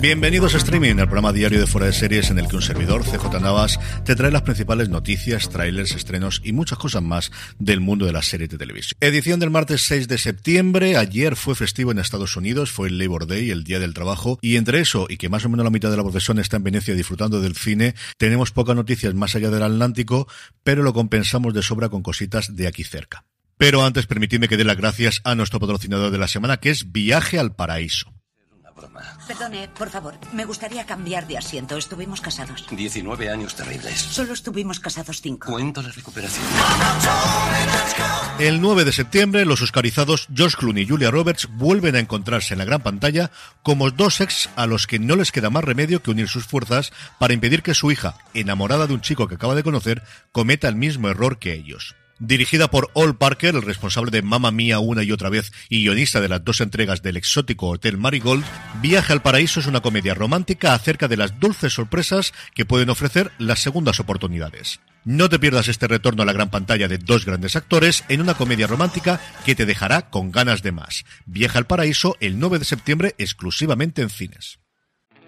Bienvenidos a Streaming, el programa diario de Fuera de Series en el que un servidor, CJ Navas, te trae las principales noticias, trailers, estrenos y muchas cosas más del mundo de las series de televisión. Edición del martes 6 de septiembre. Ayer fue festivo en Estados Unidos, fue el Labor Day, el Día del Trabajo, y entre eso y que más o menos la mitad de la profesión está en Venecia disfrutando del cine, tenemos pocas noticias más allá del Atlántico, pero lo compensamos de sobra con cositas de aquí cerca. Pero antes permitidme que dé las gracias a nuestro patrocinador de la semana, que es Viaje al Paraíso. Perdone, por favor, me gustaría cambiar de asiento. Estuvimos casados. 19 años terribles. Solo estuvimos casados cinco. Cuento la recuperación. El 9 de septiembre, los oscarizados Josh Clooney y Julia Roberts vuelven a encontrarse en la gran pantalla como dos ex a los que no les queda más remedio que unir sus fuerzas para impedir que su hija, enamorada de un chico que acaba de conocer, cometa el mismo error que ellos. Dirigida por Ol Parker, el responsable de Mamma Mía una y otra vez y guionista de las dos entregas del exótico Hotel Marigold, Viaje al Paraíso es una comedia romántica acerca de las dulces sorpresas que pueden ofrecer las segundas oportunidades. No te pierdas este retorno a la gran pantalla de dos grandes actores en una comedia romántica que te dejará con ganas de más. Viaje al Paraíso el 9 de septiembre exclusivamente en cines.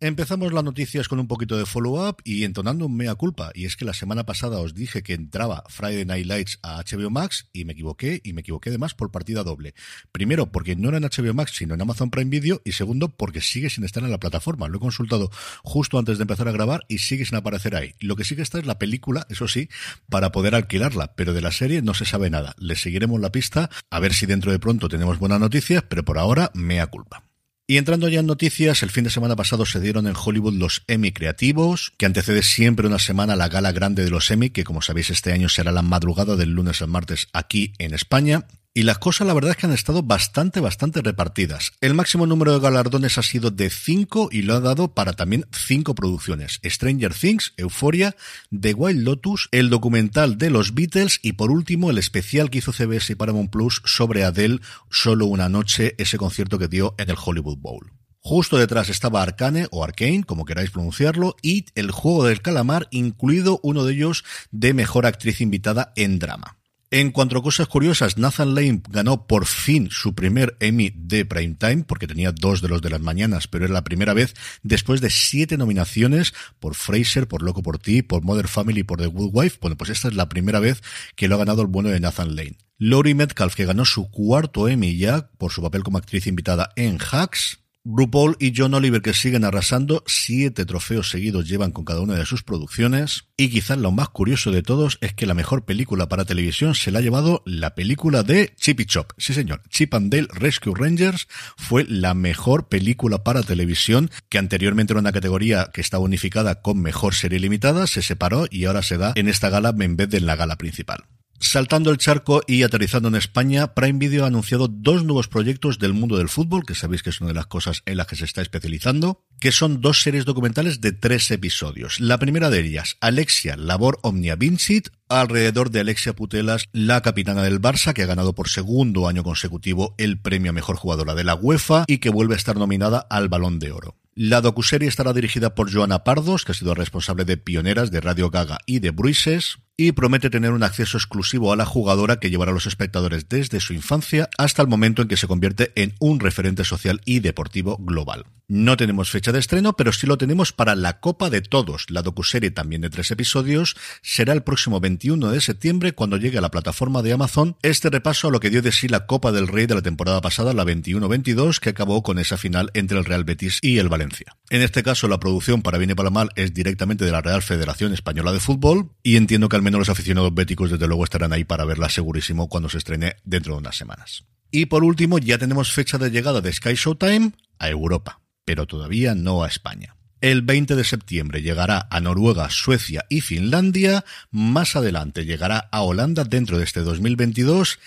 Empezamos las noticias con un poquito de follow-up y entonando un mea culpa. Y es que la semana pasada os dije que entraba Friday Night Lights a HBO Max y me equivoqué, y me equivoqué además por partida doble. Primero, porque no era en HBO Max, sino en Amazon Prime Video, y segundo, porque sigue sin estar en la plataforma. Lo he consultado justo antes de empezar a grabar y sigue sin aparecer ahí. Lo que sí que está es la película, eso sí, para poder alquilarla, pero de la serie no se sabe nada. Le seguiremos la pista, a ver si dentro de pronto tenemos buenas noticias, pero por ahora, mea culpa. Y entrando ya en noticias, el fin de semana pasado se dieron en Hollywood los Emmy creativos, que antecede siempre una semana la gala grande de los Emmy, que como sabéis este año será la madrugada del lunes al martes aquí en España. Y las cosas la verdad es que han estado bastante, bastante repartidas. El máximo número de galardones ha sido de 5 y lo ha dado para también cinco producciones. Stranger Things, Euphoria, The Wild Lotus, el documental de los Beatles y por último el especial que hizo CBS y Paramount Plus sobre Adele, Solo una noche, ese concierto que dio en el Hollywood Bowl. Justo detrás estaba Arcane o Arcane, como queráis pronunciarlo, y El juego del calamar, incluido uno de ellos de mejor actriz invitada en drama. En cuanto a cosas curiosas, Nathan Lane ganó por fin su primer Emmy de Primetime, porque tenía dos de los de las mañanas, pero era la primera vez después de siete nominaciones por Fraser, por Loco por Ti, por Mother Family por The Good Wife. Bueno, pues esta es la primera vez que lo ha ganado el bueno de Nathan Lane. Laurie Metcalf, que ganó su cuarto Emmy ya por su papel como actriz invitada en Hacks. RuPaul y John Oliver que siguen arrasando, siete trofeos seguidos llevan con cada una de sus producciones y quizás lo más curioso de todos es que la mejor película para televisión se la ha llevado la película de Chip y Chop. Sí señor, Chip and Dale Rescue Rangers fue la mejor película para televisión que anteriormente era una categoría que estaba unificada con mejor serie limitada, se separó y ahora se da en esta gala en vez de en la gala principal. Saltando el charco y aterrizando en España, Prime Video ha anunciado dos nuevos proyectos del mundo del fútbol, que sabéis que es una de las cosas en las que se está especializando, que son dos series documentales de tres episodios. La primera de ellas, Alexia, Labor Omnia Vincit, alrededor de Alexia Putelas, la capitana del Barça, que ha ganado por segundo año consecutivo el premio a mejor jugadora de la UEFA y que vuelve a estar nominada al Balón de Oro. La docuserie estará dirigida por Joana Pardos, que ha sido responsable de Pioneras, de Radio Gaga y de Bruises, y promete tener un acceso exclusivo a la jugadora que llevará a los espectadores desde su infancia hasta el momento en que se convierte en un referente social y deportivo global. No tenemos fecha de estreno, pero sí lo tenemos para la Copa de Todos. La docuserie también de tres episodios será el próximo 21 de septiembre cuando llegue a la plataforma de Amazon este repaso a lo que dio de sí la Copa del Rey de la temporada pasada, la 21-22, que acabó con esa final entre el Real Betis y el Valencia. En este caso, la producción para bien y para mal es directamente de la Real Federación Española de Fútbol y entiendo que al los aficionados béticos desde luego estarán ahí para verla segurísimo cuando se estrene dentro de unas semanas. Y por último, ya tenemos fecha de llegada de Sky Showtime a Europa, pero todavía no a España. El 20 de septiembre llegará a Noruega, Suecia y Finlandia. Más adelante llegará a Holanda dentro de este 2022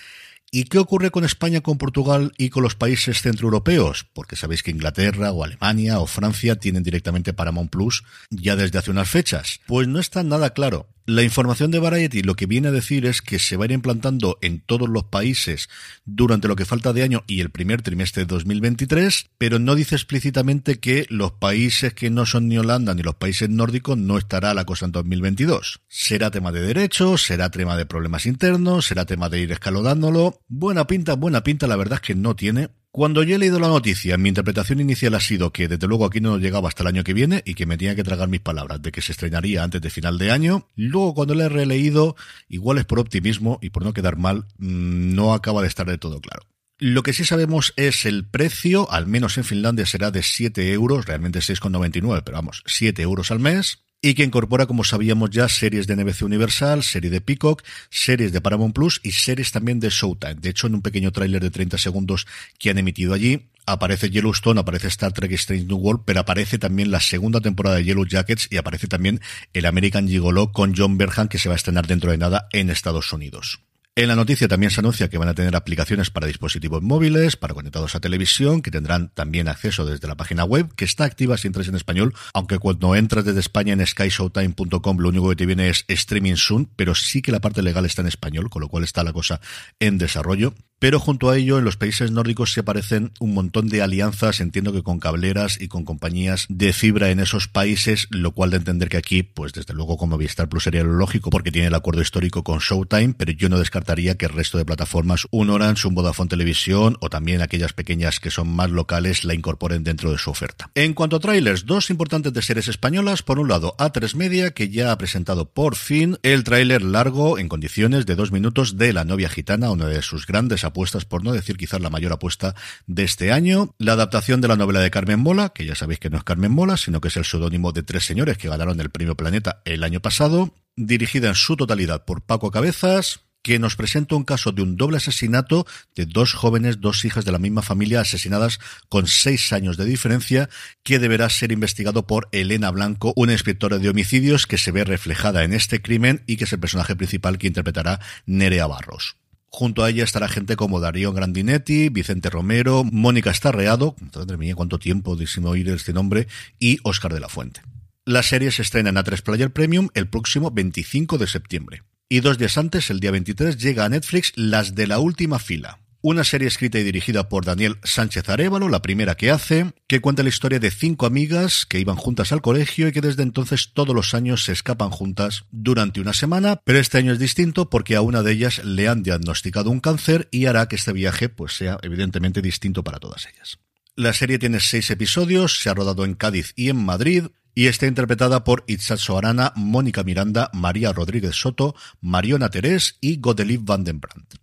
¿Y qué ocurre con España, con Portugal y con los países centroeuropeos? Porque sabéis que Inglaterra o Alemania o Francia tienen directamente Paramount Plus ya desde hace unas fechas. Pues no está nada claro. La información de Variety lo que viene a decir es que se va a ir implantando en todos los países durante lo que falta de año y el primer trimestre de 2023, pero no dice explícitamente que los países que no son ni Holanda ni los países nórdicos no estará la cosa en 2022. Será tema de derechos, será tema de problemas internos, será tema de ir escalonándolo. Buena pinta, buena pinta, la verdad es que no tiene, cuando yo he leído la noticia, mi interpretación inicial ha sido que desde luego aquí no llegaba hasta el año que viene y que me tenía que tragar mis palabras de que se estrenaría antes de final de año. Luego cuando le he releído, igual es por optimismo y por no quedar mal, mm, no acaba de estar de todo claro. Lo que sí sabemos es el precio, al menos en Finlandia será de 7 euros, realmente 6,99, pero vamos, 7 euros al mes y que incorpora, como sabíamos ya, series de NBC Universal, serie de Peacock, series de Paramount Plus y series también de Showtime. De hecho, en un pequeño tráiler de 30 segundos que han emitido allí, aparece Yellowstone, aparece Star Trek Strange New World, pero aparece también la segunda temporada de Yellow Jackets y aparece también el American Gigolo con John Berhan que se va a estrenar dentro de nada en Estados Unidos. En la noticia también se anuncia que van a tener aplicaciones para dispositivos móviles, para conectados a televisión, que tendrán también acceso desde la página web, que está activa si entras en español, aunque cuando entras desde España en skyshowtime.com lo único que te viene es streaming soon, pero sí que la parte legal está en español, con lo cual está la cosa en desarrollo. Pero junto a ello, en los países nórdicos se aparecen un montón de alianzas, entiendo que con cableras y con compañías de fibra en esos países, lo cual de entender que aquí, pues desde luego como Vistar Plus sería lo lógico porque tiene el acuerdo histórico con Showtime, pero yo no descartaría que el resto de plataformas, un Orange, un Vodafone Televisión o también aquellas pequeñas que son más locales, la incorporen dentro de su oferta. En cuanto a trailers, dos importantes de series españolas. Por un lado, A3 Media, que ya ha presentado por fin el tráiler largo en condiciones de dos minutos de La novia gitana, una de sus grandes apuestas, por no decir quizás la mayor apuesta de este año. La adaptación de la novela de Carmen Mola, que ya sabéis que no es Carmen Mola, sino que es el seudónimo de tres señores que ganaron el premio Planeta el año pasado. Dirigida en su totalidad por Paco Cabezas, que nos presenta un caso de un doble asesinato de dos jóvenes, dos hijas de la misma familia asesinadas con seis años de diferencia, que deberá ser investigado por Elena Blanco, una inspectora de homicidios que se ve reflejada en este crimen y que es el personaje principal que interpretará Nerea Barros. Junto a ella estará gente como Darío Grandinetti, Vicente Romero, Mónica Estarreado, mía, cuánto tiempo oír este nombre, y Óscar de la Fuente. La serie se estrena en A3 Player Premium el próximo 25 de septiembre. Y dos días antes, el día 23, llega a Netflix Las de la Última Fila, una serie escrita y dirigida por Daniel Sánchez Arevalo, la primera que hace, que cuenta la historia de cinco amigas que iban juntas al colegio y que desde entonces todos los años se escapan juntas durante una semana, pero este año es distinto porque a una de ellas le han diagnosticado un cáncer y hará que este viaje pues sea evidentemente distinto para todas ellas. La serie tiene seis episodios, se ha rodado en Cádiz y en Madrid, y está interpretada por Itzatso Arana, Mónica Miranda, María Rodríguez Soto, Mariona Terés y Godeliv Van den Brandt.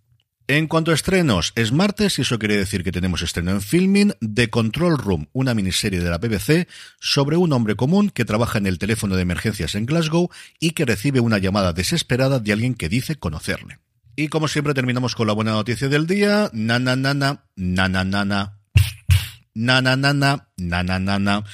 En cuanto a estrenos, es martes y eso quiere decir que tenemos estreno en filming de Control Room, una miniserie de la BBC sobre un hombre común que trabaja en el teléfono de emergencias en Glasgow y que recibe una llamada desesperada de alguien que dice conocerle. Y como siempre terminamos con la buena noticia del día, na na na na na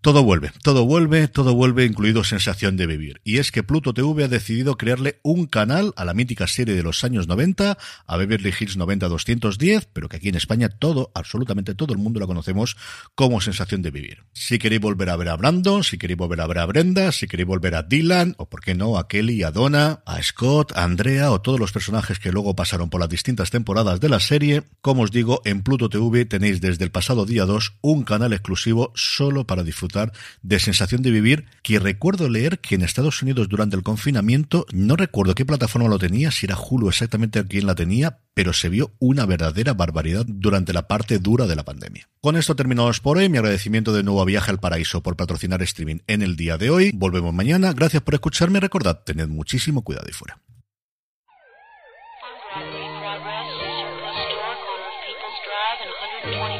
todo vuelve, todo vuelve, todo vuelve, incluido Sensación de Vivir. Y es que Pluto TV ha decidido crearle un canal a la mítica serie de los años 90, a Beverly Hills 90-210, pero que aquí en España todo, absolutamente todo el mundo la conocemos como Sensación de Vivir. Si queréis volver a ver a Brandon, si queréis volver a ver a Brenda, si queréis volver a Dylan, o por qué no, a Kelly, a Donna, a Scott, a Andrea, o todos los personajes que luego pasaron por las distintas temporadas de la serie, como os digo, en Pluto TV tenéis desde el pasado día 2 un canal exclusivo solo para disfrutar de sensación de vivir, que recuerdo leer que en Estados Unidos durante el confinamiento, no recuerdo qué plataforma lo tenía, si era Hulu exactamente quien la tenía, pero se vio una verdadera barbaridad durante la parte dura de la pandemia. Con esto terminamos por hoy. Mi agradecimiento de nuevo a Viaje al Paraíso por patrocinar streaming en el día de hoy. Volvemos mañana. Gracias por escucharme. Recordad, tened muchísimo cuidado y fuera. Progress, Progress, Historic on People's Drive and 120